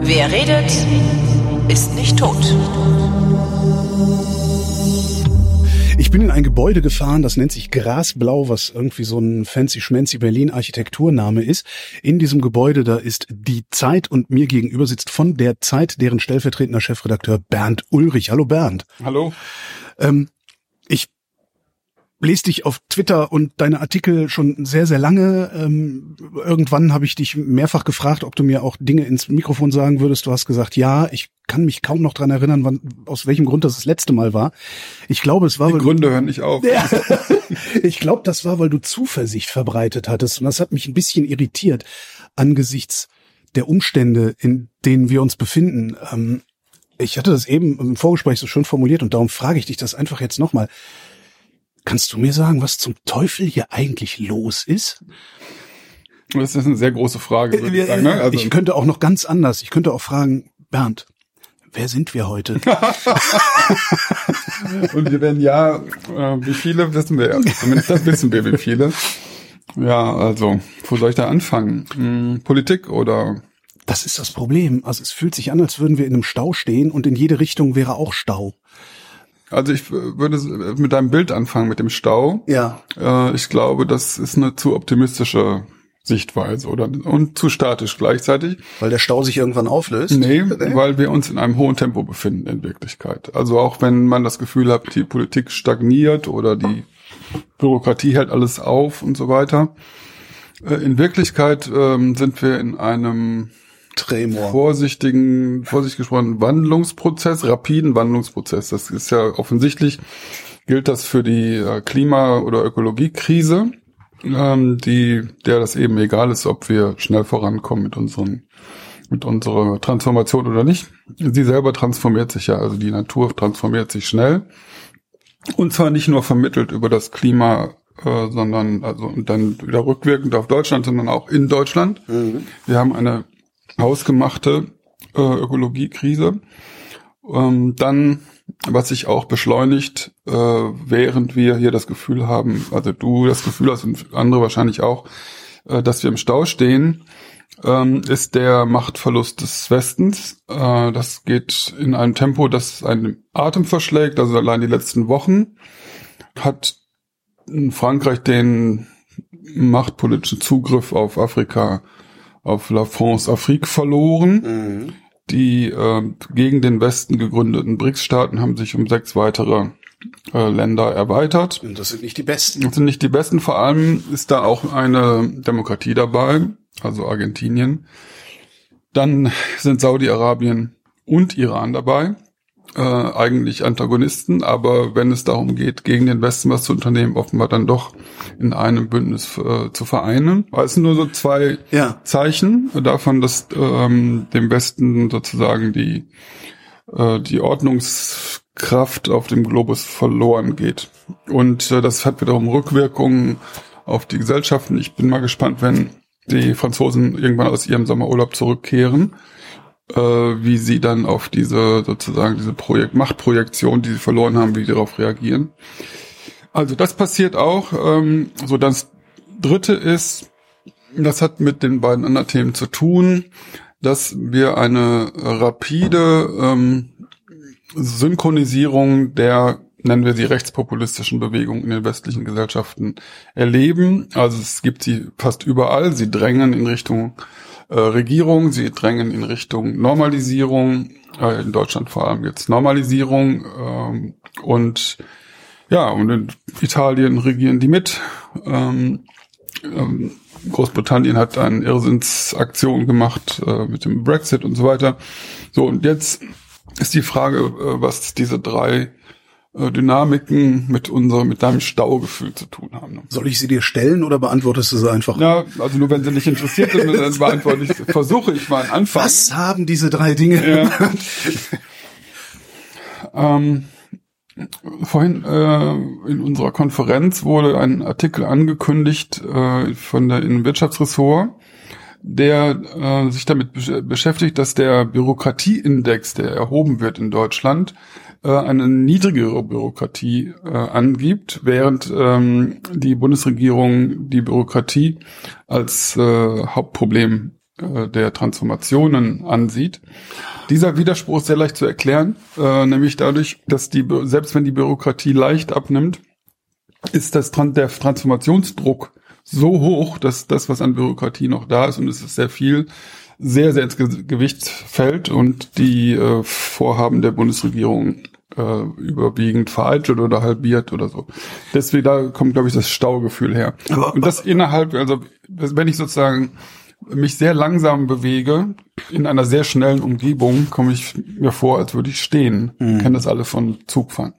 Wer redet, ist nicht tot. Ich bin in ein Gebäude gefahren, das nennt sich Grasblau, was irgendwie so ein fancy schmancy Berlin Architekturname ist. In diesem Gebäude, da ist die Zeit und mir gegenüber sitzt von der Zeit deren stellvertretender Chefredakteur Bernd Ulrich. Hallo Bernd. Hallo. Ähm, ich lese dich auf Twitter und deine Artikel schon sehr, sehr lange. Ähm, irgendwann habe ich dich mehrfach gefragt, ob du mir auch Dinge ins Mikrofon sagen würdest. Du hast gesagt, ja, ich kann mich kaum noch dran erinnern, wann, aus welchem Grund das das letzte Mal war. Ich glaube, es war... Die Gründe hören nicht auf. Ja, ich glaube, das war, weil du Zuversicht verbreitet hattest. Und das hat mich ein bisschen irritiert angesichts der Umstände, in denen wir uns befinden. Ähm, ich hatte das eben im Vorgespräch so schön formuliert und darum frage ich dich das einfach jetzt nochmal. Kannst du mir sagen, was zum Teufel hier eigentlich los ist? Das ist eine sehr große Frage. Würde ich, sagen, ne? also ich könnte auch noch ganz anders. Ich könnte auch fragen, Bernd, wer sind wir heute? Und wir werden ja, äh, wie viele wissen wir. Zumindest das wissen wir, wie viele. Ja, also, wo soll ich da anfangen? Hm, Politik oder? Das ist das Problem. Also es fühlt sich an, als würden wir in einem Stau stehen und in jede Richtung wäre auch Stau. Also ich würde mit deinem Bild anfangen, mit dem Stau. Ja. Äh, ich glaube, das ist eine zu optimistische Sichtweise oder und zu statisch gleichzeitig. Weil der Stau sich irgendwann auflöst? Nee, nee, weil wir uns in einem hohen Tempo befinden in Wirklichkeit. Also auch wenn man das Gefühl hat, die Politik stagniert oder die Bürokratie hält alles auf und so weiter. Äh, in Wirklichkeit ähm, sind wir in einem Tremor. vorsichtigen, vorsichtig gesprochen, Wandlungsprozess, rapiden Wandlungsprozess. Das ist ja offensichtlich, gilt das für die äh, Klima- oder Ökologiekrise, ähm, die, der das eben egal ist, ob wir schnell vorankommen mit unseren mit unserer Transformation oder nicht. Sie selber transformiert sich ja, also die Natur transformiert sich schnell. Und zwar nicht nur vermittelt über das Klima, äh, sondern also und dann wieder rückwirkend auf Deutschland, sondern auch in Deutschland. Mhm. Wir haben eine hausgemachte äh, Ökologiekrise. Ähm, dann, was sich auch beschleunigt, äh, während wir hier das Gefühl haben, also du das Gefühl hast und andere wahrscheinlich auch, äh, dass wir im Stau stehen, ähm, ist der Machtverlust des Westens. Äh, das geht in einem Tempo, das einen Atem verschlägt. Also allein die letzten Wochen hat Frankreich den machtpolitischen Zugriff auf Afrika auf La France Afrique verloren. Mhm. Die äh, gegen den Westen gegründeten BRICS-Staaten haben sich um sechs weitere äh, Länder erweitert. Und das sind nicht die besten. Das sind nicht die besten. Vor allem ist da auch eine Demokratie dabei, also Argentinien. Dann sind Saudi-Arabien und Iran dabei äh, eigentlich Antagonisten, aber wenn es darum geht, gegen den Westen was zu unternehmen, offenbar dann doch in einem Bündnis äh, zu vereinen. Aber es sind nur so zwei ja. Zeichen davon, dass ähm, dem Westen sozusagen die, äh, die Ordnungskraft auf dem Globus verloren geht. Und äh, das hat wiederum Rückwirkungen auf die Gesellschaften. Ich bin mal gespannt, wenn die Franzosen irgendwann aus ihrem Sommerurlaub zurückkehren äh, wie sie dann auf diese sozusagen diese Projekt Machtprojektion, die sie verloren haben, wie sie darauf reagieren. Also das passiert auch. Ähm, so das Dritte ist, das hat mit den beiden anderen Themen zu tun, dass wir eine rapide ähm, Synchronisierung der nennen wir sie rechtspopulistischen Bewegungen in den westlichen Gesellschaften erleben. Also es gibt sie fast überall. Sie drängen in Richtung äh, Regierung. Sie drängen in Richtung Normalisierung, äh, in Deutschland vor allem jetzt Normalisierung. Ähm, und ja, und in Italien regieren die mit. Ähm, ähm, Großbritannien hat eine Irrsinnsaktion gemacht äh, mit dem Brexit und so weiter. So, und jetzt ist die Frage, äh, was diese drei Dynamiken mit unserem, mit deinem Staugefühl zu tun haben. Ne? Soll ich sie dir stellen oder beantwortest du sie einfach? Ja, also nur wenn sie nicht interessiert sind, dann beantworte ich, versuche ich mal einen Anfang. Was haben diese drei Dinge? Ja. ähm, vorhin äh, in unserer Konferenz wurde ein Artikel angekündigt äh, von der in Wirtschaftsressort, der äh, sich damit beschäftigt, dass der Bürokratieindex, der erhoben wird in Deutschland, äh, eine niedrigere Bürokratie äh, angibt, während ähm, die Bundesregierung die Bürokratie als äh, Hauptproblem äh, der Transformationen ansieht. Dieser Widerspruch ist sehr leicht zu erklären, äh, nämlich dadurch, dass die selbst wenn die Bürokratie leicht abnimmt, ist das der Transformationsdruck so hoch, dass das, was an Bürokratie noch da ist, und es ist sehr viel, sehr, sehr ins Gewicht fällt und die äh, Vorhaben der Bundesregierung äh, überwiegend vereitelt oder halbiert oder so. Deswegen, da kommt, glaube ich, das Staugefühl her. Aber, und das innerhalb, also wenn ich sozusagen mich sehr langsam bewege, in einer sehr schnellen Umgebung, komme ich mir vor, als würde ich stehen. Mhm. Kennen das alle von Zugfahren.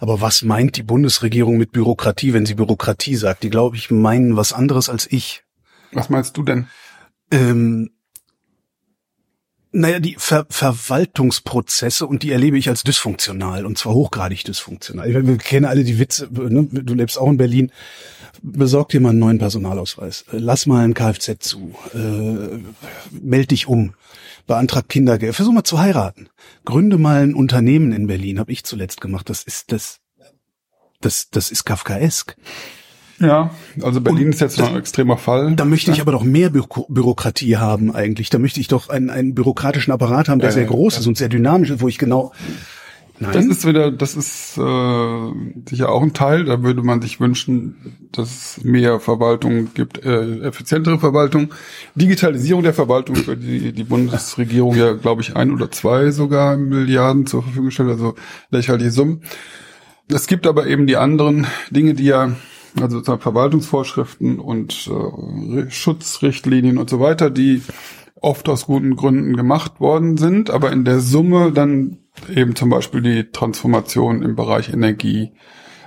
Aber was meint die Bundesregierung mit Bürokratie, wenn sie Bürokratie sagt? Die, glaube ich, meinen was anderes als ich. Was meinst du denn? Ähm, naja, die Ver Verwaltungsprozesse und die erlebe ich als dysfunktional und zwar hochgradig dysfunktional. Wir kennen alle die Witze, ne? du lebst auch in Berlin besorg dir mal einen neuen Personalausweis, lass mal ein Kfz zu, äh, meld dich um, beantrag Kindergeld, versuch mal zu heiraten, gründe mal ein Unternehmen in Berlin, habe ich zuletzt gemacht. Das ist das, das, das ist Kafkaesk. Ja, also Berlin Und ist jetzt noch ein extremer Fall. Da möchte ich aber doch mehr Bü Bürokratie haben eigentlich. Da möchte ich doch einen, einen bürokratischen Apparat haben, der ja, sehr groß ja. ist und sehr dynamisch ist, wo ich genau Nein. Das ist wieder, das ist äh, sicher auch ein Teil. Da würde man sich wünschen, dass es mehr Verwaltung gibt, äh, effizientere Verwaltung, Digitalisierung der Verwaltung, für die die Bundesregierung ja, glaube ich, ein oder zwei sogar Milliarden zur Verfügung stellt, also lächerliche Summen. Es gibt aber eben die anderen Dinge, die ja, also Verwaltungsvorschriften und äh, Schutzrichtlinien und so weiter, die oft aus guten Gründen gemacht worden sind, aber in der Summe dann eben zum Beispiel die Transformation im Bereich Energie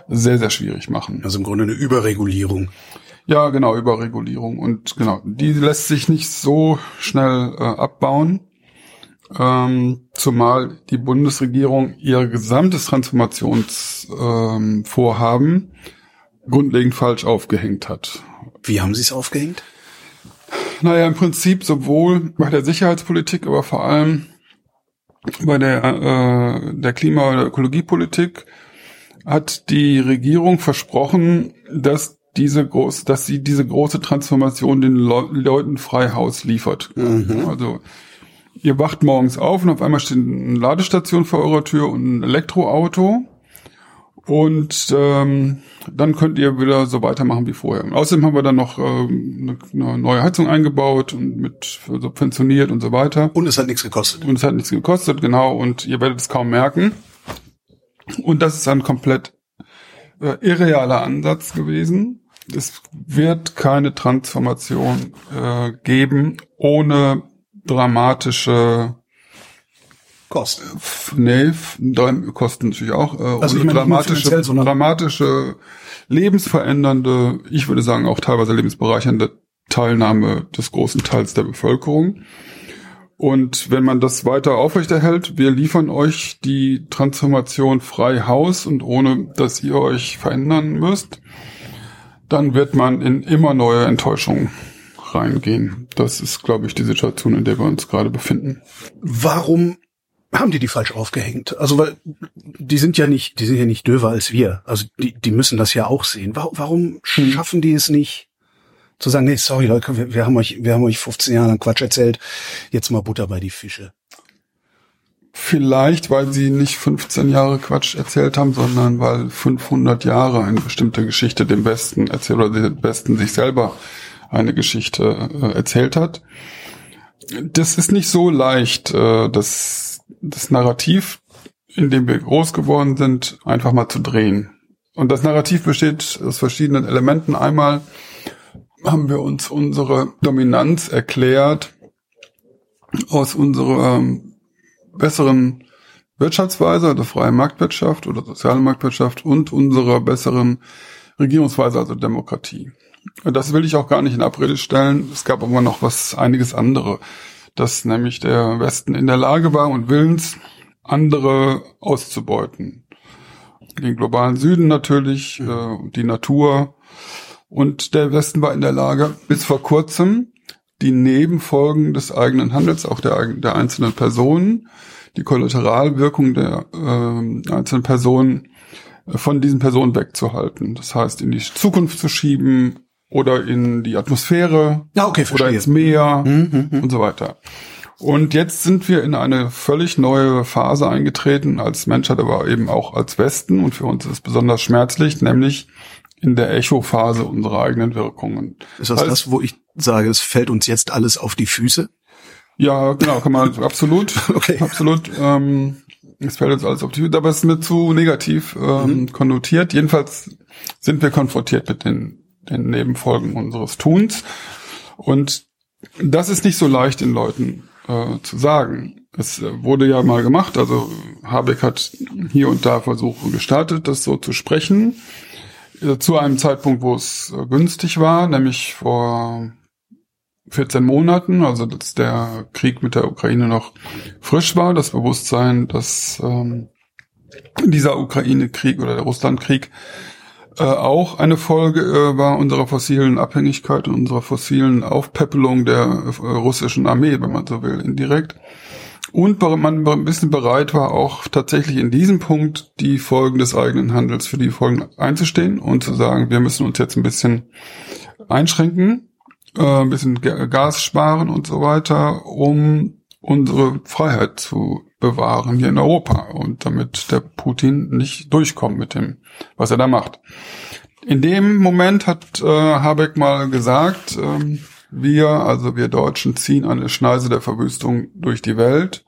sehr, sehr schwierig machen. Also im Grunde eine Überregulierung. Ja, genau, Überregulierung. Und genau, die lässt sich nicht so schnell äh, abbauen, ähm, zumal die Bundesregierung ihr gesamtes Transformationsvorhaben ähm, grundlegend falsch aufgehängt hat. Wie haben Sie es aufgehängt? Naja, im Prinzip sowohl bei der Sicherheitspolitik, aber vor allem bei der, äh, der Klima- und Ökologiepolitik hat die Regierung versprochen, dass diese groß, dass sie diese große Transformation den Le Leuten frei Haus liefert. Mhm. Also ihr wacht morgens auf und auf einmal steht eine Ladestation vor eurer Tür und ein Elektroauto und ähm, dann könnt ihr wieder so weitermachen wie vorher. Und außerdem haben wir dann noch ähm, eine neue Heizung eingebaut und mit subventioniert und so weiter. Und es hat nichts gekostet. Und es hat nichts gekostet, genau. Und ihr werdet es kaum merken. Und das ist ein komplett äh, irrealer Ansatz gewesen. Es wird keine Transformation äh, geben ohne dramatische Kosten. Nee, Kosten natürlich auch. Äh, also ich meine, dramatische, dramatische, lebensverändernde, ich würde sagen auch teilweise lebensbereichernde Teilnahme des großen Teils der Bevölkerung. Und wenn man das weiter aufrechterhält, wir liefern euch die Transformation frei Haus und ohne, dass ihr euch verändern müsst, dann wird man in immer neue Enttäuschungen reingehen. Das ist, glaube ich, die Situation, in der wir uns gerade befinden. Warum haben die die falsch aufgehängt. Also weil die sind ja nicht, die sind ja nicht döver als wir. Also die, die müssen das ja auch sehen. Warum, warum hm. schaffen die es nicht, zu sagen, nee, sorry Leute, wir, wir haben euch, wir haben euch 15 Jahre lang Quatsch erzählt, jetzt mal Butter bei die Fische. Vielleicht, weil sie nicht 15 Jahre Quatsch erzählt haben, sondern weil 500 Jahre eine bestimmte Geschichte dem Besten erzählt oder dem Besten sich selber eine Geschichte äh, erzählt hat. Das ist nicht so leicht, äh, das das Narrativ, in dem wir groß geworden sind, einfach mal zu drehen. Und das Narrativ besteht aus verschiedenen Elementen. Einmal haben wir uns unsere Dominanz erklärt aus unserer besseren Wirtschaftsweise, der freie Marktwirtschaft oder soziale Marktwirtschaft und unserer besseren Regierungsweise, also Demokratie. Das will ich auch gar nicht in Abrede stellen. Es gab aber noch was, einiges andere dass nämlich der Westen in der Lage war und willens, andere auszubeuten. Den globalen Süden natürlich, äh, die Natur. Und der Westen war in der Lage, bis vor kurzem die Nebenfolgen des eigenen Handels, auch der, der einzelnen Personen, die Kollateralwirkung der äh, einzelnen Personen äh, von diesen Personen wegzuhalten. Das heißt, in die Zukunft zu schieben oder in die Atmosphäre ja, okay, oder ins Meer Mhm, mhm. und so weiter. Und jetzt sind wir in eine völlig neue Phase eingetreten als Menschheit, aber eben auch als Westen. Und für uns ist es besonders schmerzlich, nämlich in der Echo-Phase unserer eigenen Wirkungen. Ist das Heißt- das, wo ich sage, es fällt uns jetzt alles auf die Füße? Ja, genau, kann man absolut, Okay. absolut. Ähm, es fällt jetzt alles auf die Hüte, aber es ist mir zu negativ ähm, konnotiert. Jedenfalls sind wir konfrontiert mit den, den Nebenfolgen unseres Tuns. Und das ist nicht so leicht den Leuten äh, zu sagen. Es äh, wurde ja mal gemacht, also Habeck hat hier und da Versuche gestartet, das so zu sprechen. Äh, Zu einem Zeitpunkt, wo es äh, günstig war, nämlich vor 14 Monaten, also dass der Krieg mit der Ukraine noch frisch war, das Bewusstsein, dass ähm, dieser Ukraine-Krieg oder der Russland-Krieg äh, auch eine Folge äh, war unserer fossilen Abhängigkeit und unserer fossilen Aufpäppelung der äh, russischen Armee, wenn man so will, indirekt. Und man ein bisschen bereit war, auch tatsächlich in diesem Punkt die Folgen des eigenen Handels für die Folgen einzustehen und zu sagen, wir müssen uns jetzt ein bisschen einschränken, äh, ein bisschen Ga- Gas sparen und so weiter, um unsere Freiheit zu bewahren hier in Europa und damit der Putin nicht durchkommt mit dem, was er da macht. In dem Moment hat äh, Habeck mal gesagt, ähm, wir, also wir Deutschen, ziehen eine Schneise der Verwüstung durch die Welt.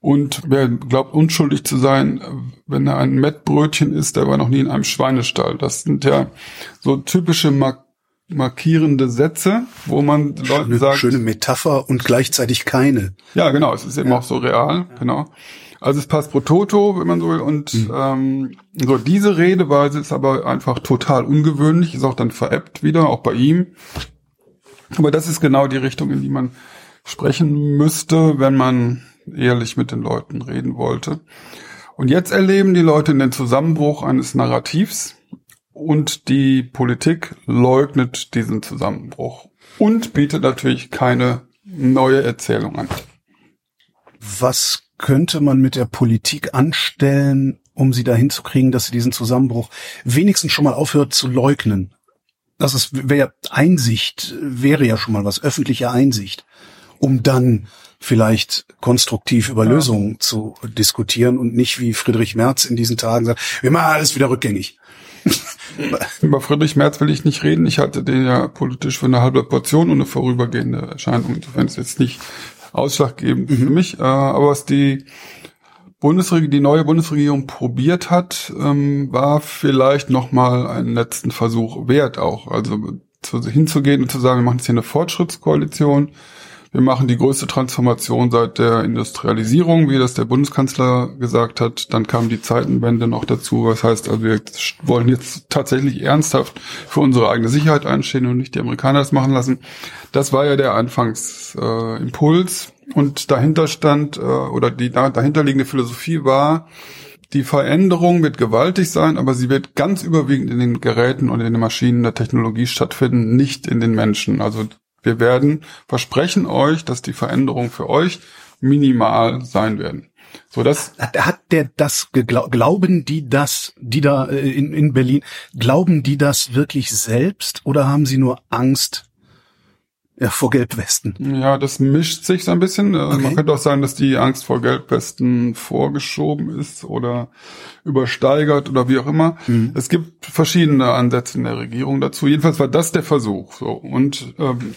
Und wer glaubt unschuldig zu sein, wenn er ein Mettbrötchen isst, der war noch nie in einem Schweinestall. Das sind ja so typische mark markierende Sätze, wo man Leuten Eine sagt, schöne Metapher und gleichzeitig keine. ja, genau, es ist eben auch so real, genau. Also es passt pro toto, wenn man so will. Und Mhm. ähm, so diese Redeweise ist aber einfach total ungewöhnlich, ist auch dann veräppt wieder, auch bei ihm. Aber das ist genau die Richtung, in die man sprechen müsste, wenn man ehrlich mit den Leuten reden wollte. Und jetzt erleben die Leute den Zusammenbruch eines Narrativs und die Politik leugnet diesen Zusammenbruch und bietet natürlich keine neue Erzählung an. Was könnte man mit der Politik anstellen, um sie dahin zu kriegen, dass sie diesen Zusammenbruch wenigstens schon mal aufhört zu leugnen? Das ist, wäre Einsicht, wäre ja schon mal was, öffentliche Einsicht, um dann vielleicht konstruktiv über Lösungen zu diskutieren und nicht wie Friedrich Merz in diesen Tagen sagt, wir machen alles wieder rückgängig. Über Friedrich Merz will ich nicht reden. Ich halte den ja politisch für eine halbe Portion und eine vorübergehende Erscheinung. Insofern ist jetzt nicht ausschlaggebend für mich. Äh, aber was die Bundesregierung, die neue Bundesregierung probiert hat, ähm, war vielleicht nochmal einen letzten Versuch wert auch. Also zu, hinzugehen und zu sagen, wir machen jetzt hier eine Fortschrittskoalition. Wir machen die größte Transformation seit der Industrialisierung, wie das der Bundeskanzler gesagt hat. Dann kam die Zeitenwende noch dazu. Was heißt, also wir wollen jetzt tatsächlich ernsthaft für unsere eigene Sicherheit einstehen und nicht die Amerikaner das machen lassen. Das war ja der Anfangsimpuls. Äh, und dahinter stand, äh, oder die da, dahinterliegende Philosophie war, die Veränderung wird gewaltig sein, aber sie wird ganz überwiegend in den Geräten und in den Maschinen der Technologie stattfinden, nicht in den Menschen. Also wir werden versprechen euch, dass die Veränderungen für euch minimal sein werden. So das Hat, der das geglau glauben die das, die da äh, in, in Berlin, glauben die das wirklich selbst oder haben sie nur Angst ja, vor Gelbwesten? Ja, das mischt sich so ein bisschen. Äh, Okay. Man könnte auch sagen, dass die Angst vor Gelbwesten vorgeschoben ist oder übersteigert oder wie auch immer. Mhm. Es gibt verschiedene Ansätze in der Regierung dazu. Jedenfalls war das der Versuch. So und ähm,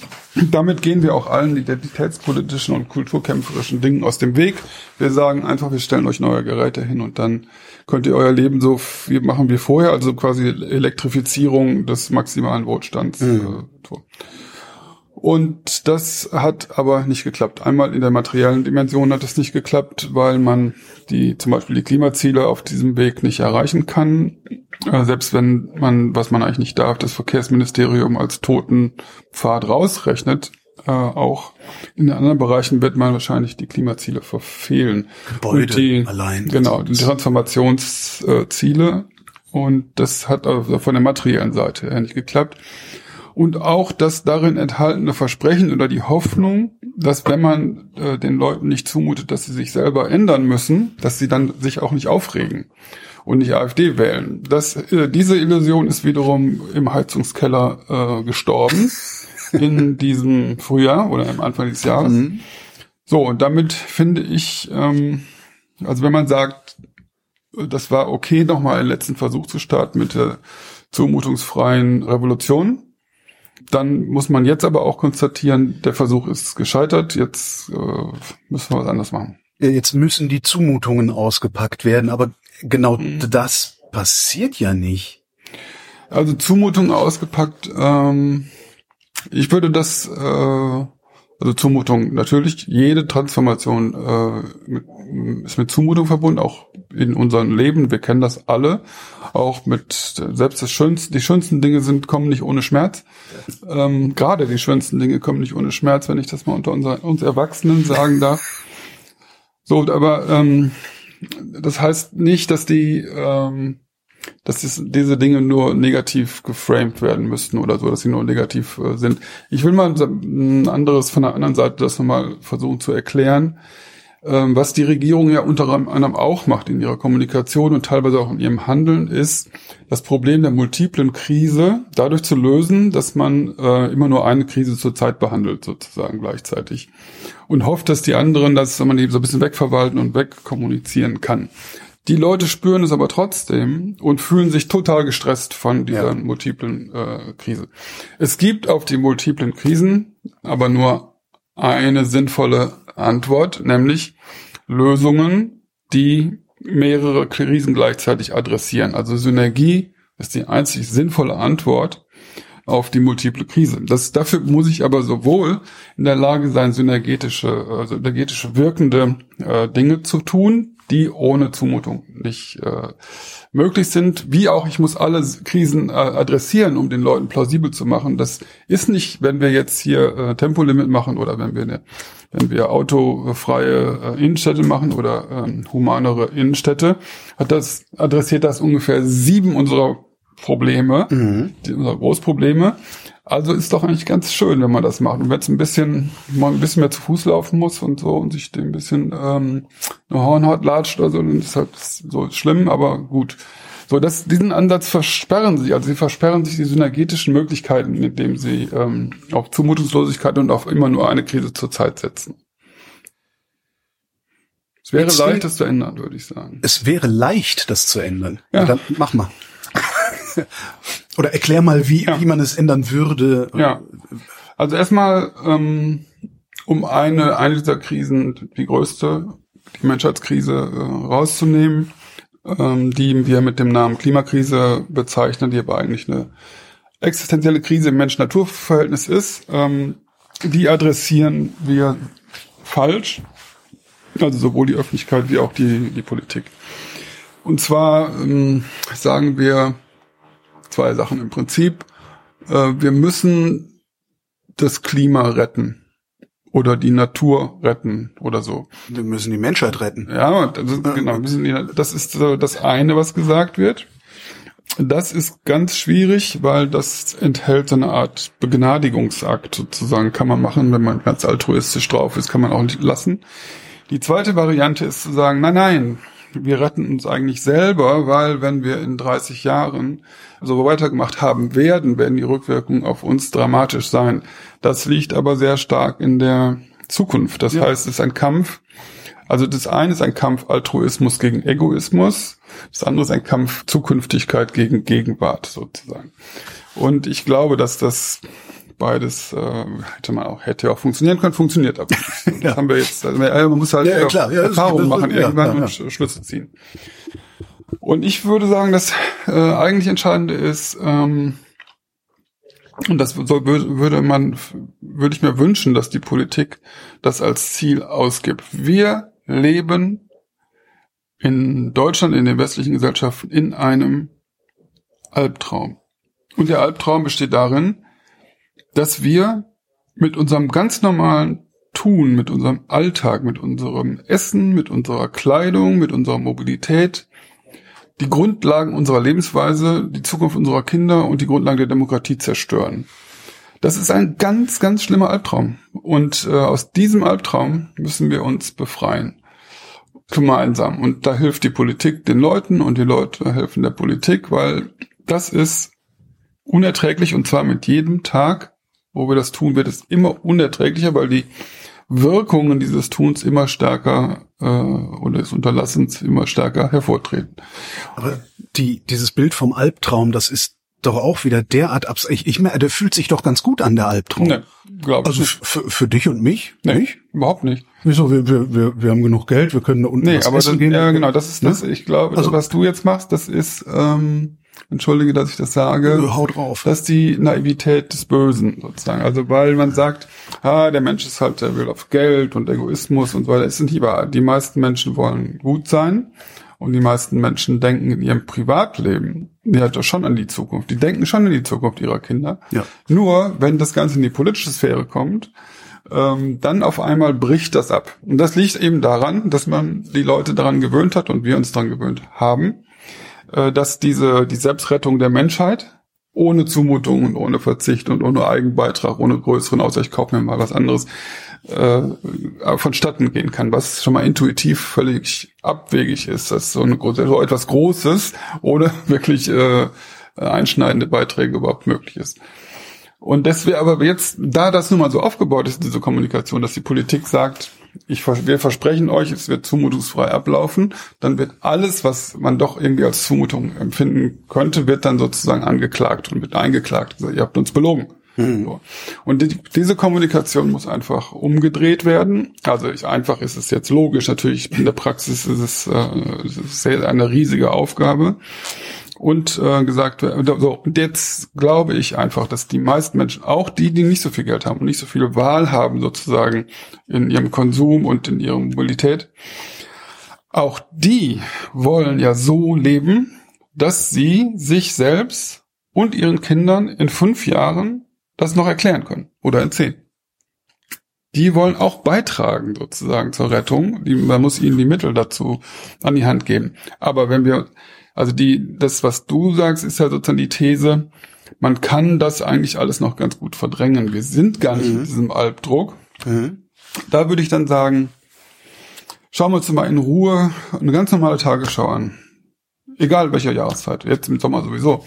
damit gehen wir auch allen identitätspolitischen und kulturkämpferischen Dingen aus dem Weg. Wir sagen einfach, wir stellen euch neue Geräte hin und dann könnt ihr euer Leben so wie machen wir vorher, also quasi Elektrifizierung des maximalen Wohlstands. Äh, so. Und das hat aber nicht geklappt. Einmal in der materiellen Dimension hat es nicht geklappt, weil man die zum Beispiel die Klimaziele auf diesem Weg nicht erreichen kann. Äh, selbst wenn man, was man eigentlich nicht darf, das Verkehrsministerium als toten Pfad rausrechnet, äh, auch in anderen Bereichen wird man wahrscheinlich die Klimaziele verfehlen. Gebäude Und die, allein. Genau, die Transformationsziele. Und das hat also von der materiellen Seite her nicht geklappt. Und auch das darin enthaltene Versprechen oder die Hoffnung, dass wenn man äh, den Leuten nicht zumutet, dass sie sich selber ändern müssen, dass sie dann sich auch nicht aufregen und nicht AfD wählen. Das, äh, diese Illusion ist wiederum im Heizungskeller äh, gestorben in diesem Frühjahr oder am Anfang des Jahres. Mhm. So, und damit finde ich, ähm, also wenn man sagt, das war okay, nochmal einen letzten Versuch zu starten mit der zumutungsfreien Revolution, dann muss man jetzt aber auch konstatieren, der Versuch ist gescheitert, jetzt äh, müssen wir was anderes machen. Jetzt müssen die Zumutungen ausgepackt werden, aber genau mhm. das passiert ja nicht. Also Zumutungen ausgepackt, ähm, ich würde das, äh, also Zumutung, natürlich, jede Transformation äh, ist mit Zumutung verbunden, auch in unserem Leben, wir kennen das alle, auch mit, selbst das Schönste, die schönsten Dinge sind, kommen nicht ohne Schmerz. Ähm, Gerade die schönsten Dinge kommen nicht ohne Schmerz, wenn ich das mal unter unser, uns Erwachsenen sagen darf. So, aber ähm, das heißt nicht, dass die ähm, dass es, diese Dinge nur negativ geframed werden müssten oder so, dass sie nur negativ äh, sind. Ich will mal ein anderes von der anderen Seite das nochmal versuchen zu erklären, was die Regierung ja unter anderem auch macht in ihrer Kommunikation und teilweise auch in ihrem Handeln, ist das Problem der multiplen Krise dadurch zu lösen, dass man äh, immer nur eine Krise zur Zeit behandelt, sozusagen gleichzeitig. Und hofft, dass die anderen, dass man die so ein bisschen wegverwalten und wegkommunizieren kann. Die Leute spüren es aber trotzdem und fühlen sich total gestresst von dieser ja. multiplen äh, Krise. Es gibt auf die multiplen Krisen aber nur eine sinnvolle Antwort, nämlich Lösungen, die mehrere Krisen gleichzeitig adressieren. Also Synergie ist die einzig sinnvolle Antwort auf die multiple Krise. Das, dafür muss ich aber sowohl in der Lage sein, synergetische, also synergetische wirkende äh, Dinge zu tun, die ohne Zumutung nicht äh, möglich sind. Wie auch, ich muss alle Krisen äh, adressieren, um den Leuten plausibel zu machen. Das ist nicht, wenn wir jetzt hier äh, Tempolimit machen oder wenn wir eine, wenn wir autofreie äh, Innenstädte machen oder äh, humanere Innenstädte, hat das adressiert das ungefähr sieben unserer Probleme, mhm. die, unserer Großprobleme. Also ist doch eigentlich ganz schön, wenn man das macht. Und wenn es ein bisschen, mal ein bisschen mehr zu Fuß laufen muss und so und sich ein bisschen ähm, eine Hornhaut latscht oder so, dann ist halt so schlimm, aber gut. So, das, diesen Ansatz versperren sie, also sie versperren sich die synergetischen Möglichkeiten, indem sie ähm, auf Zumutungslosigkeit und auf immer nur eine Krise zur Zeit setzen. Es wäre Jetzt leicht, das zu ändern, würde ich sagen. Es wäre leicht, das zu ändern. Ja, ja dann mach mal. Oder erklär mal, wie, ja. wie man es ändern würde. Ja. Also erstmal, ähm, um eine, eine dieser Krisen, die größte, die Menschheitskrise äh, rauszunehmen, ähm, die wir mit dem Namen Klimakrise bezeichnen, die aber eigentlich eine existenzielle Krise im Mensch-Natur-Verhältnis ist, ähm, die adressieren wir falsch. Also sowohl die Öffentlichkeit wie auch die, die Politik. Und zwar ähm, sagen wir, zwei Sachen im Prinzip. Äh, wir müssen das Klima retten oder die Natur retten oder so. Wir müssen die Menschheit retten. Ja, das genau. Die, das ist das eine, was gesagt wird. Das ist ganz schwierig, weil das enthält so eine Art Begnadigungsakt sozusagen. Kann man machen, wenn man ganz altruistisch drauf ist, kann man auch nicht lassen. Die zweite Variante ist zu sagen, nein, nein, wir retten uns eigentlich selber, weil wenn wir in 30 Jahren so weitergemacht haben werden, werden die Rückwirkungen auf uns dramatisch sein. Das liegt aber sehr stark in der Zukunft. Das ja. heißt, es ist ein Kampf. Also das eine ist ein Kampf Altruismus gegen Egoismus. Das andere ist ein Kampf Zukünftigkeit gegen Gegenwart sozusagen. Und ich glaube, dass das beides äh, hätte man auch hätte auch funktionieren können, funktioniert aber nicht. Das haben wir jetzt. Also man muss halt ja, ja, klar, ja, Erfahrungen machen irgendwann und Schlüsse ziehen. Und ich würde sagen, das äh, eigentlich Entscheidende ist, ähm, und das soll, würde man, würde ich mir wünschen, dass die Politik das als Ziel ausgibt. Wir leben in Deutschland, in den westlichen Gesellschaften, in einem Albtraum. Und der Albtraum besteht darin, dass wir mit unserem ganz normalen Tun, mit unserem Alltag, mit unserem Essen, mit unserer Kleidung, mit unserer Mobilität die Grundlagen unserer Lebensweise, die Zukunft unserer Kinder und die Grundlagen der Demokratie zerstören. Das ist ein ganz, ganz schlimmer Albtraum. Und äh, aus diesem Albtraum müssen wir uns befreien. Gemeinsam. Und da hilft die Politik den Leuten und die Leute helfen der Politik, weil das ist unerträglich und zwar mit jedem Tag, wo wir das tun, wird es immer unerträglicher, weil die Wirkungen dieses Tuns immer stärker äh, oder des Unterlassens immer stärker hervortreten. Aber die, dieses Bild vom Albtraum, das ist doch auch wieder derart abs ich, ich merke, der fühlt sich doch ganz gut an der Albtraum. Nee, glaube ich. Also für, für dich und mich? Nee, nicht? überhaupt nicht. Wieso? Wir, wir, wir, wir haben genug Geld, wir können da unten nee, was aber essen das, gehen. Ja, genau, das ist ne? das, ich glaube, also, was du jetzt machst, das ist, ähm, entschuldige, dass ich das sage, Haut drauf. Das ist die Naivität des Bösen sozusagen. Also weil man sagt, ah, der Mensch ist halt, der will auf Geld und Egoismus und so weiter. Es sind nicht wahr. Die meisten Menschen wollen gut sein und die meisten Menschen denken in ihrem Privatleben ja doch schon an die Zukunft. Die denken schon an die Zukunft ihrer Kinder. Ja. Nur, wenn das Ganze in die politische Sphäre kommt, ähm, dann auf einmal bricht das ab. Und das liegt eben daran, dass man die Leute daran gewöhnt hat und wir uns daran gewöhnt haben, äh, dass diese die Selbstrettung der Menschheit ohne Zumutung und ohne Verzicht und ohne Eigenbeitrag, ohne größeren, außer ich kaufe mir mal was anderes, äh, vonstatten gehen kann, was schon mal intuitiv völlig abwegig ist, dass so, eine, so etwas Großes ohne wirklich äh, einschneidende Beiträge überhaupt möglich ist. Und das wäre aber jetzt, da das nun mal so aufgebaut ist, diese Kommunikation, dass die Politik sagt, ich, wir versprechen euch, es wird zumutungsfrei ablaufen, dann wird alles, was man doch irgendwie als Zumutung empfinden könnte, wird dann sozusagen angeklagt und wird eingeklagt. Also, ihr habt uns belogen. Mhm. So. Und die, diese Kommunikation muss einfach umgedreht werden. Also ich, einfach ist es jetzt logisch. Natürlich in der Praxis ist es, äh, ist eine riesige Aufgabe und äh, gesagt so und jetzt glaube ich einfach, dass die meisten Menschen, auch die, die nicht so viel Geld haben und nicht so viel Wahl haben sozusagen in ihrem Konsum und in ihrer Mobilität, auch die wollen ja so leben, dass sie sich selbst und ihren Kindern in fünf Jahren das noch erklären können oder in zehn. Die wollen auch beitragen sozusagen zur Rettung. Die, man muss ihnen die Mittel dazu an die Hand geben. Aber wenn wir also die, das, was du sagst, ist ja sozusagen die These, man kann das eigentlich alles noch ganz gut verdrängen. Wir sind gar nicht mhm. in diesem Albdruck. Mhm. Da würde ich dann sagen, schauen wir uns mal in Ruhe eine ganz normale Tagesschau an. Egal welcher Jahreszeit, jetzt im Sommer sowieso.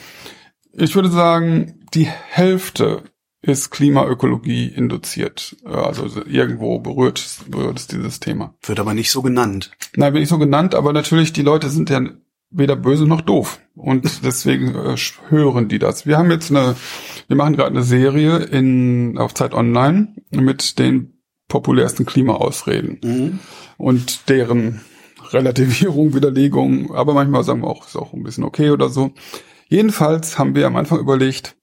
Ich würde sagen, die Hälfte ist Klimaökologie induziert. Also irgendwo berührt, berührt es dieses Thema. Wird aber nicht so genannt. Nein, wird nicht so genannt, aber natürlich, die Leute sind ja weder böse noch doof. Und deswegen äh, hören die das. Wir haben jetzt eine, wir machen gerade eine Serie in auf Zeit Online mit den populärsten Klimaausreden mhm. und deren Relativierung, Widerlegung, aber manchmal sagen wir auch, ist auch ein bisschen okay oder so. Jedenfalls haben wir am Anfang überlegt,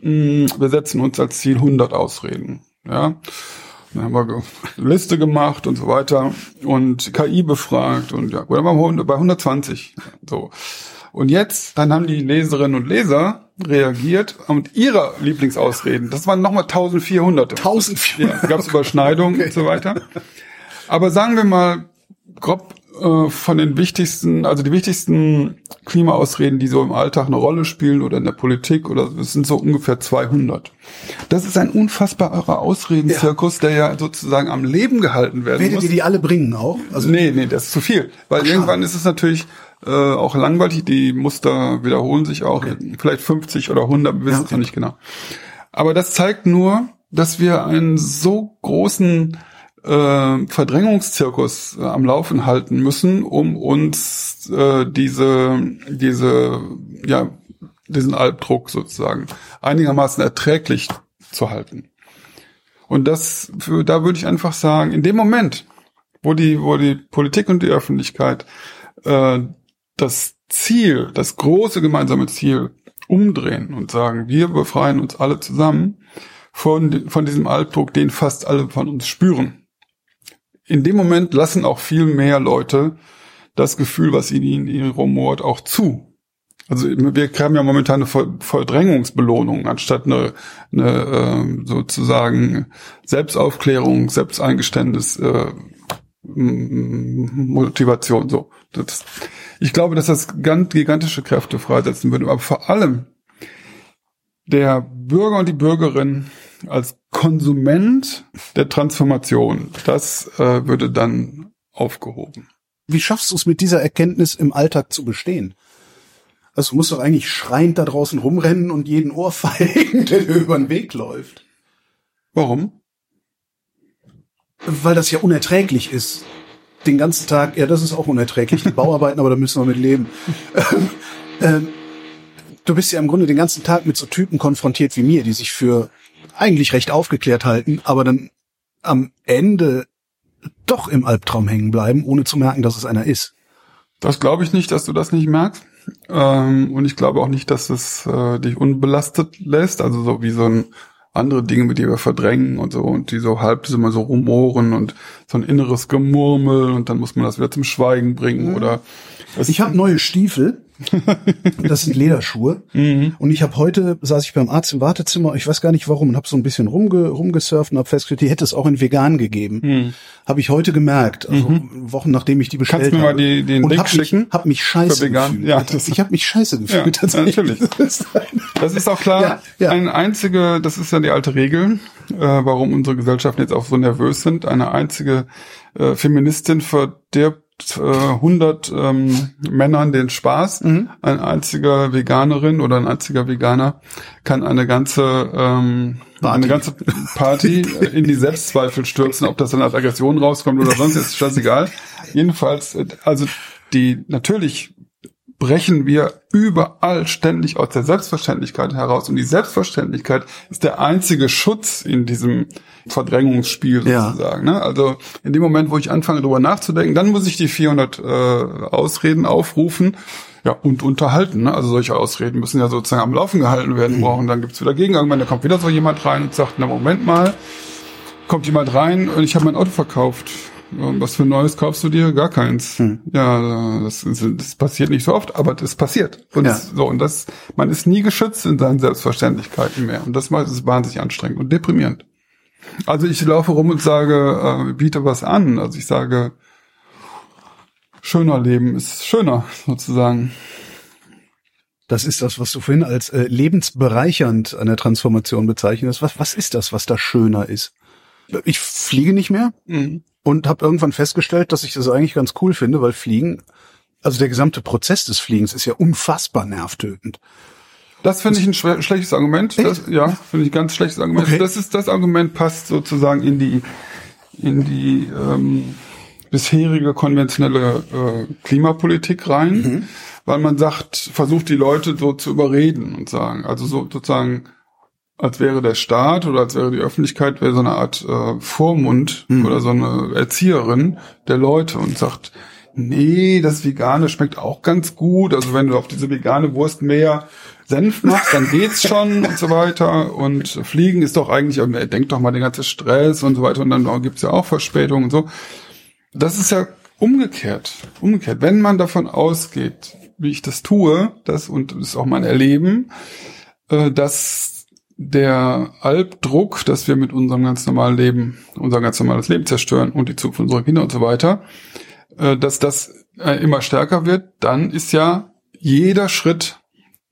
mh, hm, wir setzen uns als Ziel 100 Ausreden. Ja, dann haben wir Liste gemacht und so weiter und KI befragt und ja, gut, dann waren wir bei 120. So. Und jetzt, dann haben die Leserinnen und Leser reagiert und ihre Lieblingsausreden, das waren nochmal 1400. 1400? Ja, gab es Überschneidungen okay. und so weiter. Aber sagen wir mal, grob äh, von den wichtigsten, also die wichtigsten Klimaausreden, die so im Alltag eine Rolle spielen oder in der Politik oder es sind so ungefähr 200. Das ist ein unfassbarer Ausredenzirkus, ja. der ja sozusagen am Leben gehalten werden Werdet muss. ihr die alle bringen auch? Also nee, nee, das ist zu viel, weil Ach, irgendwann ist es natürlich äh, auch langweilig, die Muster wiederholen sich auch, okay. vielleicht 50 oder 100, wir wissen ja, okay. es noch nicht genau. Aber das zeigt nur, dass wir einen so großen äh, Verdrängungszirkus äh, am Laufen halten müssen, um uns äh, diese, diese, ja, diesen Albdruck sozusagen einigermaßen erträglich zu halten. Und das, für, da würde ich einfach sagen, in dem Moment, wo die, wo die Politik und die Öffentlichkeit äh, das Ziel, das große gemeinsame Ziel umdrehen und sagen, wir befreien uns alle zusammen von, von diesem Albdruck, den fast alle von uns spüren in dem Moment lassen auch viel mehr Leute das Gefühl, was ihnen ihnen rumort, auch zu. Also wir haben ja momentan eine Verdrängungsbelohnung anstatt eine, eine äh, sozusagen Selbstaufklärung, Selbsteingeständnis, äh, Motivation. So, ich glaube, dass das ganz gigantische Kräfte freisetzen würde. Aber vor allem der Bürger und die Bürgerin als Konsument der Transformation, das äh, würde dann aufgehoben. Wie schaffst du es mit dieser Erkenntnis im Alltag zu bestehen? Also du musst doch eigentlich schreiend da draußen rumrennen und jeden Ohrfeigen, der dir über den Weg läuft. Warum? Weil das ja unerträglich ist. Den ganzen Tag, ja, das ist auch unerträglich, die Bauarbeiten, aber da müssen wir mit leben. Ähm, ähm, du bist ja im Grunde den ganzen Tag mit so Typen konfrontiert wie mir, die sich für eigentlich recht aufgeklärt halten, aber dann am Ende doch im Albtraum hängen bleiben, ohne zu merken, dass es einer ist. Das glaube ich nicht, dass du das nicht merkst. Ähm, und ich glaube auch nicht, dass es äh, dich unbelastet lässt. Also so wie so ein andere Dinge, mit die wir verdrängen und so und die so halb sind immer so Rumoren und so ein inneres Gemurmel und dann muss man das wieder zum Schweigen bringen mhm. oder ich habe neue Stiefel das sind Lederschuhe. Mhm. Und ich habe heute, saß ich beim Arzt im Wartezimmer, ich weiß gar nicht warum, und habe so ein bisschen rumge, rumgesurft und habe festgestellt, die hätte es auch in vegan gegeben. Mhm. Habe ich heute gemerkt, also mhm. Wochen nachdem ich die bestellt habe. Kannst du mir mal die, den und Link hab schicken? Mich, hab mich scheiße gefühlt. Ja, das ich habe mich scheiße gefühlt. Ja, tatsächlich. Das ist auch klar. Ja, ja. Eine einzige, das ist ja die alte Regel, äh, warum unsere Gesellschaften jetzt auch so nervös sind. Eine einzige äh, Feministin verdirbt 100 äh, ähm, Männern den Spaß. Mhm. Ein einziger Veganerin oder ein einziger Veganer kann eine ganze ähm, eine ganze Party in die Selbstzweifel stürzen, ob das dann als Aggression rauskommt oder sonst, ist scheißegal. Jedenfalls, äh, also die natürlich brechen wir überall ständig aus der Selbstverständlichkeit heraus. Und die Selbstverständlichkeit ist der einzige Schutz in diesem Verdrängungsspiel sozusagen. Ja. Ne? Also in dem Moment, wo ich anfange, darüber nachzudenken, dann muss ich die 400 äh, Ausreden aufrufen. Ja, und unterhalten. Ne? Also solche Ausreden müssen ja sozusagen am Laufen gehalten werden mhm. brauchen. Dann gibt's wieder Gegenargumente. Da kommt wieder so jemand rein und sagt, na Moment mal, kommt jemand rein und ich habe mein Auto verkauft was für ein Neues kaufst du dir? Gar keins. Hm. Ja, das, das, passiert nicht so oft, aber das passiert. Und ja. so, und das, man ist nie geschützt in seinen Selbstverständlichkeiten mehr. Und das macht es wahnsinnig anstrengend und deprimierend. Also ich laufe rum und sage, äh, biete was an. Also ich sage, schöner Leben ist schöner, sozusagen. Das ist das, was du vorhin als äh, lebensbereichernd an der Transformation bezeichnest. Was, was ist das, was da schöner ist? Ich fliege nicht mehr. Mhm und habe irgendwann festgestellt, dass ich das eigentlich ganz cool finde, weil Fliegen, also der gesamte Prozess des Fliegens ist ja unfassbar nervtötend. Das finde ich ein schlechtes Argument. Das, ja, finde ich ein ganz schlechtes Argument. Okay. Das ist das Argument passt sozusagen in die in die ähm, bisherige konventionelle äh, Klimapolitik rein, mhm. weil man sagt, versucht die Leute so zu überreden und sagen, also so sozusagen als wäre der Staat oder als wäre die Öffentlichkeit wäre so eine Art äh, Vormund mhm. oder so eine Erzieherin der Leute und sagt, nee, das Vegane schmeckt auch ganz gut. Also wenn du auf diese vegane Wurst mehr Senf machst, dann geht's schon und so weiter. Und Fliegen ist doch eigentlich, denk doch mal den ganzen Stress und so weiter und dann gibt's ja auch Verspätungen und so. Das ist ja umgekehrt. Umgekehrt. Wenn man davon ausgeht, wie ich das tue, das und das ist auch mein Erleben, äh, dass der Albdruck, dass wir mit unserem ganz normalen Leben, unser ganz normales Leben zerstören und die Zukunft unserer Kinder und so weiter, äh, dass das äh, immer stärker wird, dann ist ja jeder Schritt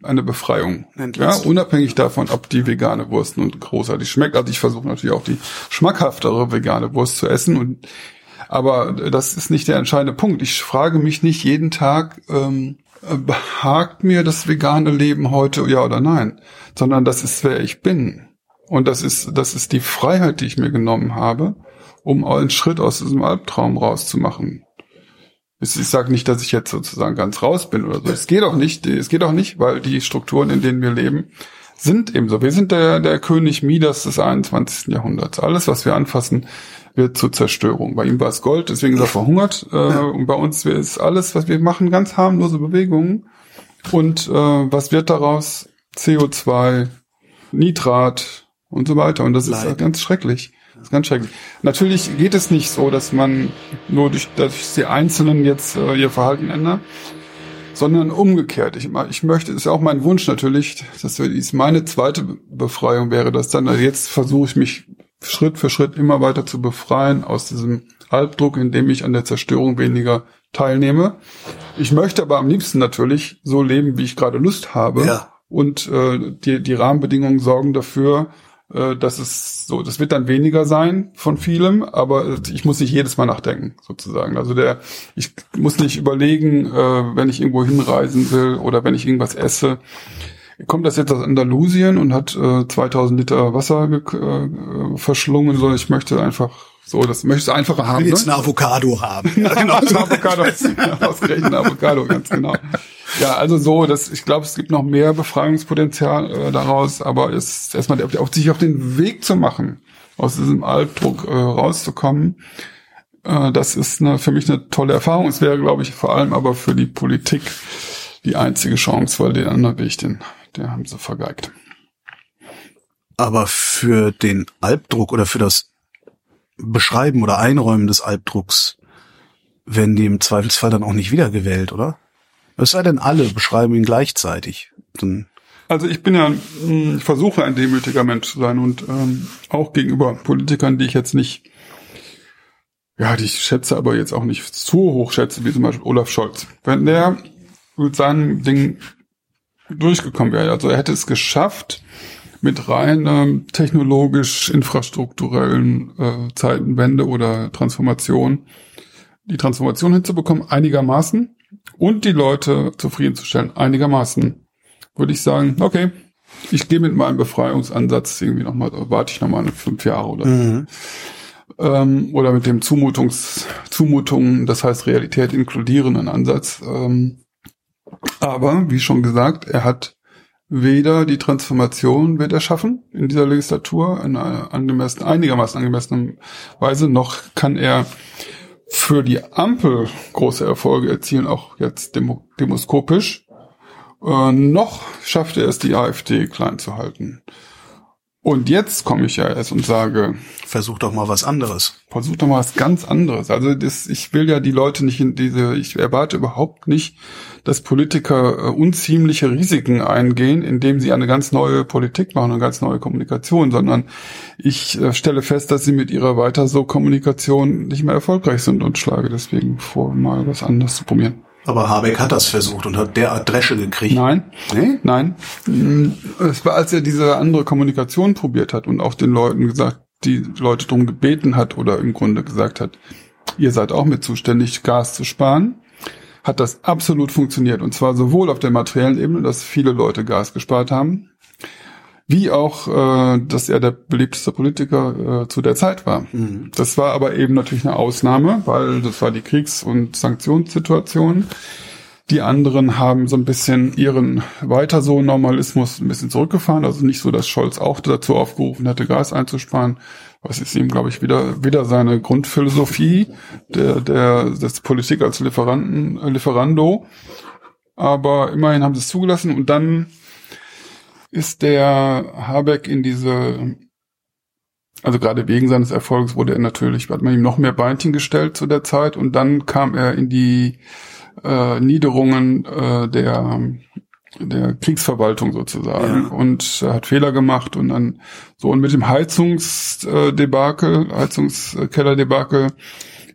eine Befreiung. Ja, unabhängig davon, ob die vegane Wurst nun großartig schmeckt. Also ich versuche natürlich auch die schmackhaftere vegane Wurst zu essen und aber das ist nicht der entscheidende Punkt. Ich frage mich nicht jeden Tag, ähm, behagt mir das vegane Leben heute, ja oder nein, sondern das ist, wer ich bin. Und das ist, das ist die Freiheit, die ich mir genommen habe, um einen Schritt aus diesem Albtraum rauszumachen. Ich sage nicht, dass ich jetzt sozusagen ganz raus bin oder so. Es geht auch nicht, es geht auch nicht, weil die Strukturen, in denen wir leben, sind ebenso. Wir sind der, der König Midas des 21. Jahrhunderts. Alles, was wir anfassen, wird zur Zerstörung. Bei ihm war es Gold, deswegen ist er verhungert. Äh, und bei uns ist alles, was wir machen, ganz harmlose Bewegungen. Und äh, was wird daraus? CO2, Nitrat und so weiter. Und das Leid. ist ganz schrecklich. Das ist ganz schrecklich. Natürlich geht es nicht so, dass man nur durch, dass die Einzelnen jetzt äh, ihr Verhalten ändern, sondern umgekehrt. Ich, ich möchte, ist ja auch mein Wunsch natürlich, dass ist meine zweite Befreiung wäre, dass dann also jetzt versuche ich mich Schritt für Schritt immer weiter zu befreien aus diesem Albdruck, indem ich an der Zerstörung weniger teilnehme. Ich möchte aber am liebsten natürlich so leben, wie ich gerade Lust habe. Ja. und äh, die, die Rahmenbedingungen sorgen dafür, äh, dass es so, das wird dann weniger sein von vielem, aber ich muss nicht jedes Mal nachdenken, sozusagen. Also der, ich muss nicht überlegen, äh, wenn ich irgendwo hinreisen will oder wenn ich irgendwas esse. Kommt das jetzt aus Andalusien und hat äh, 2000 Liter Wasser äh, verschlungen, sondern ich möchte einfach so, das möchtest du einfacher haben. Ich will jetzt ne? eine Avocado haben. ja, genau, eine Avocado, ausgerechnet eine Avocado, ganz genau. Ja, also so, das, ich glaube, es gibt noch mehr Befreiungspotenzial äh, daraus, aber es ist erstmal auf, auf sich auf den Weg zu machen, aus diesem Altdruck äh, rauszukommen. Äh, das ist eine, für mich eine tolle Erfahrung. Es wäre, glaube ich, vor allem aber für die Politik die einzige Chance, weil den anderen Weg, den, der haben sie vergeigt. Aber für den Albdruck oder für das Beschreiben oder Einräumen des Albdrucks werden die im Zweifelsfall dann auch nicht wiedergewählt, oder? Es sei denn, alle beschreiben ihn gleichzeitig. Dann also ich bin ja, hm, ich versuche ein demütiger Mensch zu sein und ähm, auch gegenüber Politikern, die ich jetzt nicht, ja, die ich schätze, aber jetzt auch nicht zu hoch schätze, wie zum Beispiel Olaf Scholz. Wenn der mit seinem Ding durchgekommen wäre, also er hätte es geschafft, mit rein technologisch infrastrukturellen äh, Zeitenwende oder Transformation die Transformation hinzubekommen, einigermaßen und die Leute zufriedenzustellen, einigermaßen, würde ich sagen, okay, ich gehe mit meinem Befreiungsansatz irgendwie nochmal, warte ich nochmal fünf Jahre oder mhm. ähm, oder mit dem Zumutungs, Zumutungen, das heißt Realität inkludierenden Ansatz. Ähm, aber, wie schon gesagt, er hat weder die Transformation wird er schaffen in dieser Legislatur in einer angemessen, einigermaßen angemessenen Weise, noch kann er für die Ampel große Erfolge erzielen, auch jetzt demo demoskopisch. Äh, noch schafft er es, die AfD klein zu halten. Und jetzt komme ich ja erst und sage, versuch doch mal was anderes. Versuch doch mal was ganz anderes. Also das, ich will ja die Leute nicht in diese, ich erwarte überhaupt nicht, dass Politiker äh, unziemliche Risiken eingehen, indem sie eine ganz neue Politik machen, eine ganz neue Kommunikation, sondern ich äh, stelle fest, dass sie mit ihrer weiter so Kommunikation nicht mehr erfolgreich sind und schlage deswegen vor, mal was anderes zu probieren. Aber Habeck hat das versucht und hat derart Dresche gekriegt. Nein, nee? nein. Mm, es war, als er diese andere Kommunikation probiert hat und auch den Leuten gesagt, die Leute darum gebeten hat oder im Grunde gesagt hat, ihr seid auch mit zuständig, Gas zu sparen hat das absolut funktioniert. Und zwar sowohl auf der materiellen Ebene, dass viele Leute Gas gespart haben, wie auch, äh, dass er der beliebteste Politiker äh, zu der Zeit war. Mhm. Das war aber eben natürlich eine Ausnahme, weil das war die Kriegs- und Sanktionssituation. Die anderen haben so ein bisschen ihren weiter so Normalismus ein bisschen zurückgefahren. Also nicht so, dass Scholz auch dazu aufgerufen hätte, Gas einzusparen, was ist ihm, glaube ich, wieder, wieder seine Grundphilosophie der, der, des Politik als Lieferanten, äh, Lieferando. Aber immerhin haben sie es zugelassen und dann ist der Habeck in diese, also gerade wegen seines Erfolgs wurde er natürlich, hat man ihm noch mehr Beinchen gestellt zu der Zeit und dann kam er in die äh, Niederungen äh, der der Kriegsverwaltung sozusagen ja. und hat Fehler gemacht und dann so und mit dem Heizungsdebakel, Heizungskellerdebakel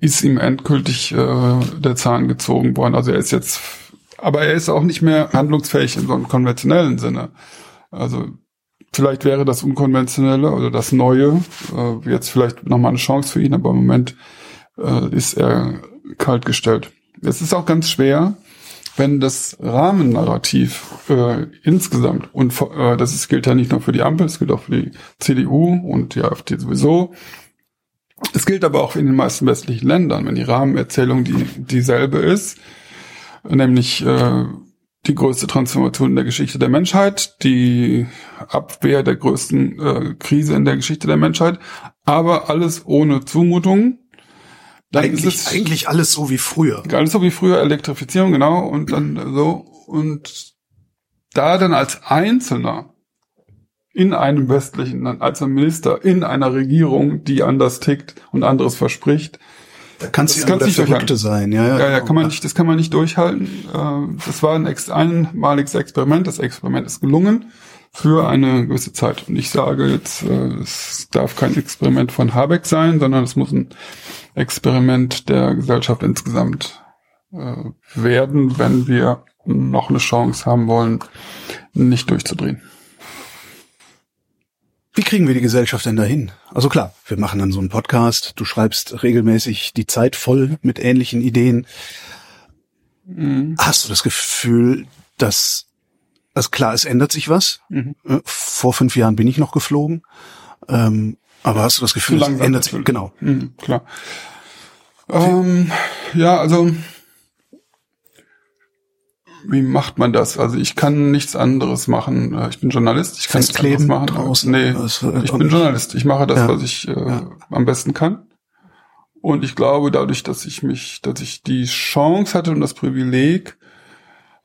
ist ihm endgültig äh, der Zahn gezogen worden. Also er ist jetzt, aber er ist auch nicht mehr handlungsfähig in so einem konventionellen Sinne. Also vielleicht wäre das Unkonventionelle oder das Neue äh, jetzt vielleicht nochmal eine Chance für ihn, aber im Moment äh, ist er kaltgestellt. Es ist auch ganz schwer, wenn das Rahmennarrativ äh, insgesamt, und äh, das ist, gilt ja nicht nur für die Ampel, es gilt auch für die CDU und die AfD sowieso, es gilt aber auch in den meisten westlichen Ländern, wenn die Rahmenerzählung die dieselbe ist, nämlich äh, die größte Transformation in der Geschichte der Menschheit, die Abwehr der größten äh, Krise in der Geschichte der Menschheit, aber alles ohne Zumutung, dann eigentlich, ist es eigentlich alles so wie früher. Alles so wie früher, Elektrifizierung, genau, und dann so, und da dann als Einzelner in einem westlichen Land, als Minister in einer Regierung, die anders tickt und anderes verspricht, da kannst du ja nicht Verrückte sein, ja, ja. Ja, ja, kann man nicht, das kann man nicht durchhalten. Äh, das war ein einmaliges Experiment. Das Experiment ist gelungen für eine gewisse Zeit. Und ich sage jetzt, äh, es darf kein Experiment von Habeck sein, sondern es muss ein Experiment der Gesellschaft insgesamt äh, werden, wenn wir noch eine Chance haben wollen, nicht durchzudrehen. Wie kriegen wir die Gesellschaft denn dahin? Also klar, wir machen dann so einen Podcast, du schreibst regelmäßig die Zeit voll mit ähnlichen Ideen. Mhm. Hast du das Gefühl, dass, also klar, es ändert sich was. Mhm. Äh, vor fünf Jahren bin ich noch geflogen. Ähm, aber hast du das Gefühl, es ändert sich? Genau. Mhm, klar. Ähm, ja, also wie macht man das? Also ich kann nichts anderes machen. Äh, ich bin Journalist, ich kann nichts anderes machen. Draußen. Nee, ich bin Journalist. Ich mache das, ja. was ich äh, ja. am besten kann. Und ich glaube, dadurch, dass ich mich, dass ich die Chance hatte und das Privileg,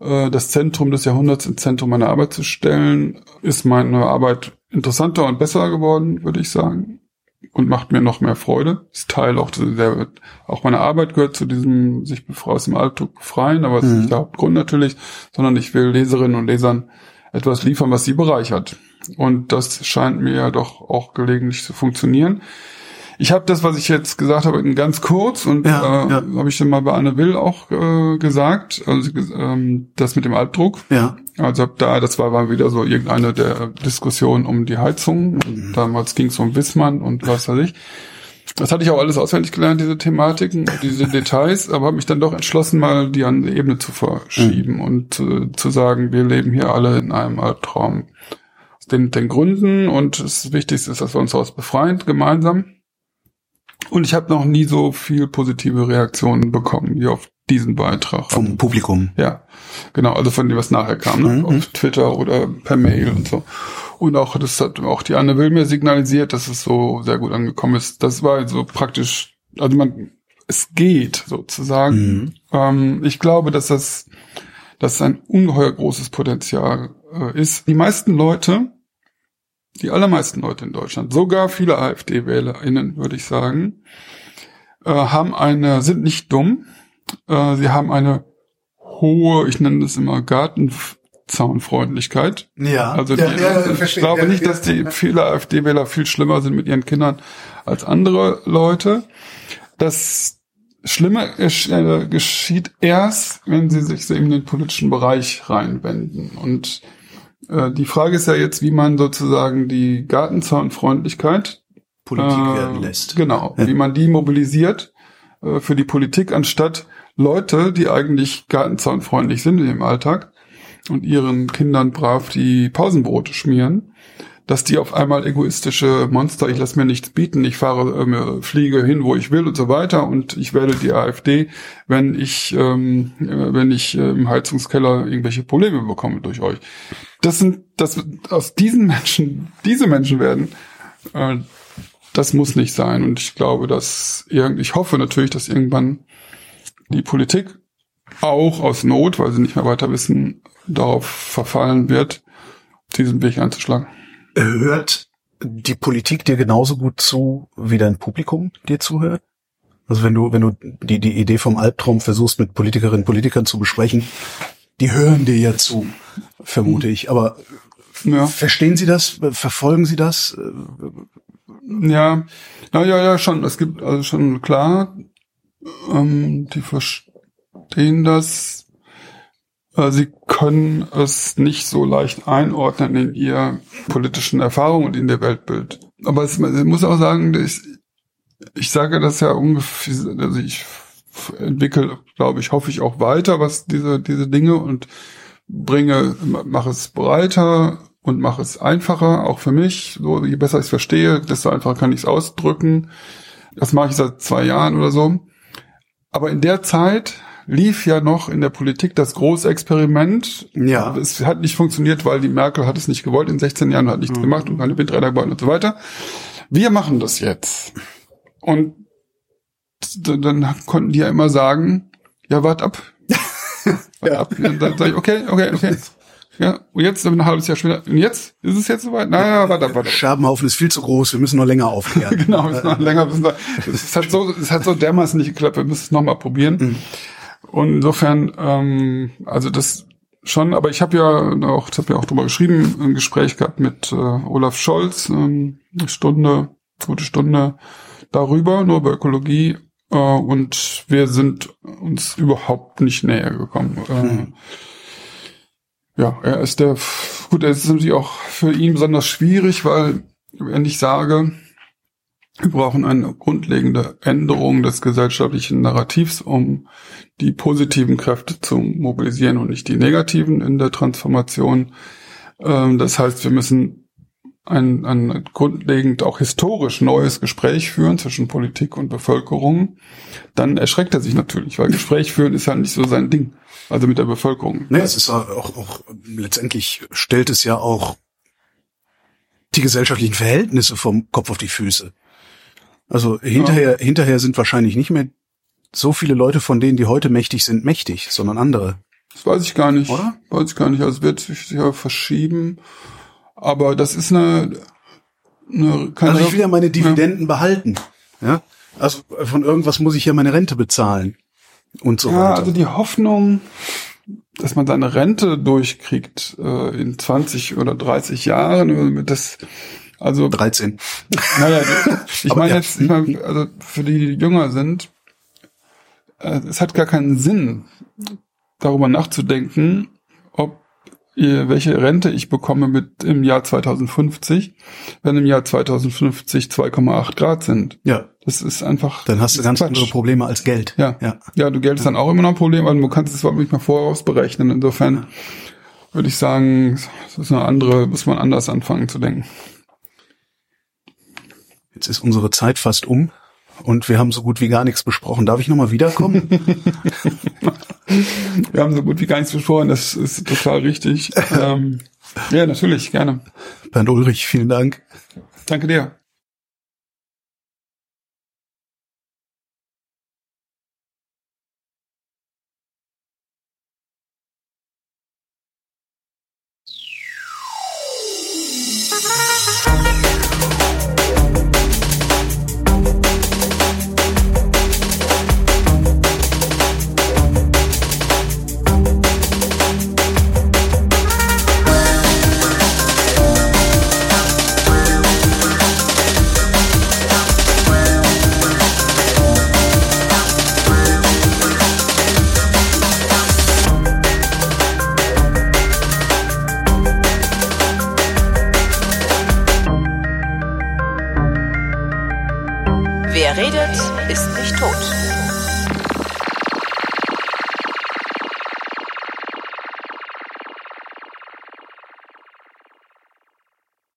äh, das Zentrum des Jahrhunderts ins Zentrum meiner Arbeit zu stellen, ist meine Arbeit interessanter und besser geworden, würde ich sagen und macht mir noch mehr Freude. Ist Teil auch der, auch meine Arbeit gehört zu diesem sich aus dem Alltag befreien, aber es mhm. ist nicht der Hauptgrund natürlich, sondern ich will Leserinnen und Lesern etwas liefern, was sie bereichert. Und das scheint mir ja doch auch gelegentlich zu funktionieren. Ich habe das, was ich jetzt gesagt habe, in ganz kurz und ja, äh, ja. habe ich dann mal bei Anne Will auch äh, gesagt, also ähm, das mit dem Albdruck. Ja. Also da, das war, war wieder so irgendeine der Diskussionen um die Heizung. Mhm. Damals ging es um Wissmann und was weiß ich. Das hatte ich auch alles auswendig gelernt, diese Thematiken, diese Details, aber habe mich dann doch entschlossen, mal die an die Ebene zu verschieben mhm. und äh, zu sagen, wir leben hier alle in einem Albtraum. Aus den, den Gründen und das Wichtigste ist, dass wir uns daraus befreien, gemeinsam. Und ich habe noch nie so viel positive Reaktionen bekommen wie auf diesen Beitrag. Vom Publikum. Ja, genau, also von dem, was nachher kam, ne? Mhm. auf Twitter oder per Mail und so. Und auch, das hat auch die Anne Will mir signalisiert, dass es so sehr gut angekommen ist. Das war so praktisch, also man, es geht sozusagen. Mhm. Ähm, ich glaube, dass das, dass ein ungeheuer großes Potenzial äh, ist. Die meisten Leute, die allermeisten Leute in Deutschland, sogar viele AfD-WählerInnen, würde ich sagen, äh, haben eine, sind nicht dumm. Äh, sie haben eine hohe, ich nenne das immer Gartenzaunfreundlichkeit. Ja. Also die, ja, ja, ich glaube nicht, dass die viele AfD-Wähler viel schlimmer sind mit ihren Kindern als andere Leute. Das Schlimme äh, geschieht erst, wenn sie sich so in den politischen Bereich reinwenden. Und äh, die Frage ist ja jetzt, wie man sozusagen die Gartenzaunfreundlichkeit Politik äh, werden lässt. Genau, ja. wie man die mobilisiert äh, für die Politik, anstatt Leute, die eigentlich gartenzaunfreundlich sind im Alltag und ihren Kindern brav die Pausenbrote schmieren, dass die auf einmal egoistische Monster, ich lasse mir nichts bieten, ich fahre, äh, fliege hin, wo ich will und so weiter und ich wähle die AfD, wenn ich, ähm, äh, wenn ich äh, im Heizungskeller irgendwelche Probleme bekomme durch euch. Das sind, das aus diesen Menschen, diese Menschen werden, äh, das muss nicht sein. Und ich glaube, dass irgend, ich hoffe natürlich, dass irgendwann die Politik auch aus Not, weil sie nicht mehr weiter wissen, darauf verfallen wird, diesen Weg einzuschlagen hört die Politik dir genauso gut zu, wie dein Publikum dir zuhört? Also wenn du, wenn du die, die Idee vom Albtraum versuchst, mit Politikerinnen und Politikern zu besprechen, die hören dir ja zu, vermute ich. Aber ja. verstehen sie das? Verfolgen sie das? Ja, ja, ja, ja, schon. Es gibt also schon klar, ähm, die verstehen das sie können es nicht so leicht einordnen in ihr politischen Erfahrungen und in der Weltbild. Aber es, ich muss auch sagen, ich, ich sage das ja ungefähr, also ich entwickle, glaube ich, hoffe ich auch weiter, was diese, diese Dinge und bringe, mache es breiter und mache es einfacher, auch für mich. So, je besser ich es verstehe, desto einfacher kann ich es ausdrücken. Das mache ich seit zwei Jahren oder so. Aber in der Zeit lief ja noch in der Politik das Großexperiment. Ja. Es hat nicht funktioniert, weil die Merkel hat es nicht gewollt. In 16 Jahren hat nichts mhm. gemacht und keine Windräder gebaut und so weiter. Wir machen das jetzt. Und dann konnten die ja immer sagen, ja, wart ab. wart ja. ab. dann sag ich, okay, okay, okay. Ja, und jetzt ein halbes Jahr später. Und jetzt? Ist es jetzt soweit? Naja, warte, warte. Scherbenhaufen ist viel zu groß, wir müssen noch länger aufklären. genau, wir müssen noch länger. Es hat so, es hat so dermaßen nicht geklappt, wir müssen es nochmal probieren. Mhm. Und insofern, ähm, also das schon, aber ich habe ja auch, ich habe ja auch drüber geschrieben, ein Gespräch gehabt mit äh, Olaf Scholz, ähm, eine Stunde, gute Stunde darüber, nur über Ökologie. Äh, und wir sind uns überhaupt nicht näher gekommen. Äh, hm. Ja, er ist der, gut, er ist natürlich auch für ihn besonders schwierig, weil, wenn ich sage, wir brauchen eine grundlegende Änderung des gesellschaftlichen Narrativs, um die positiven Kräfte zu mobilisieren und nicht die negativen in der Transformation. Ähm, das heißt, wir müssen ein, ein grundlegend auch historisch neues Gespräch führen zwischen Politik und Bevölkerung. Dann erschreckt er sich natürlich, weil Gespräch führen ist halt nicht so sein Ding. Also mit der Bevölkerung. Ne, es ist auch, auch letztendlich stellt es ja auch die gesellschaftlichen Verhältnisse vom Kopf auf die Füße. Also hinterher, ja. hinterher sind wahrscheinlich nicht mehr so viele Leute von denen, die heute mächtig sind, mächtig, sondern andere. Das weiß ich gar nicht. Oder? Weiß ich gar nicht. Also es wird sich ja verschieben. Aber das ist eine, eine keine Also ich will ja meine Dividenden ja. behalten. Ja. Also von irgendwas muss ich ja meine Rente bezahlen. Und so ja, weiter. also die Hoffnung, dass man seine Rente durchkriegt äh, in 20 oder 30 Jahren, das also 13. Naja, ich meine ja. jetzt, ich mein, also für die, die jünger sind, äh, es hat gar keinen Sinn, darüber nachzudenken, ob ihr, welche Rente ich bekomme mit im Jahr 2050, wenn im Jahr 2050 2,8 Grad sind. Ja. Das ist einfach. Dann hast du ganz Quatsch. andere Probleme als Geld. Ja. Ja, ja du Geld ist dann auch immer noch ein Problem, weil du kannst es überhaupt nicht mehr vorausberechnen. Insofern ja. würde ich sagen, das ist eine andere, muss man anders anfangen zu denken. Jetzt ist unsere Zeit fast um und wir haben so gut wie gar nichts besprochen. Darf ich nochmal wiederkommen? wir haben so gut wie gar nichts besprochen, das ist total richtig. ähm, ja, natürlich, gerne. Bernd Ulrich, vielen Dank. Danke dir.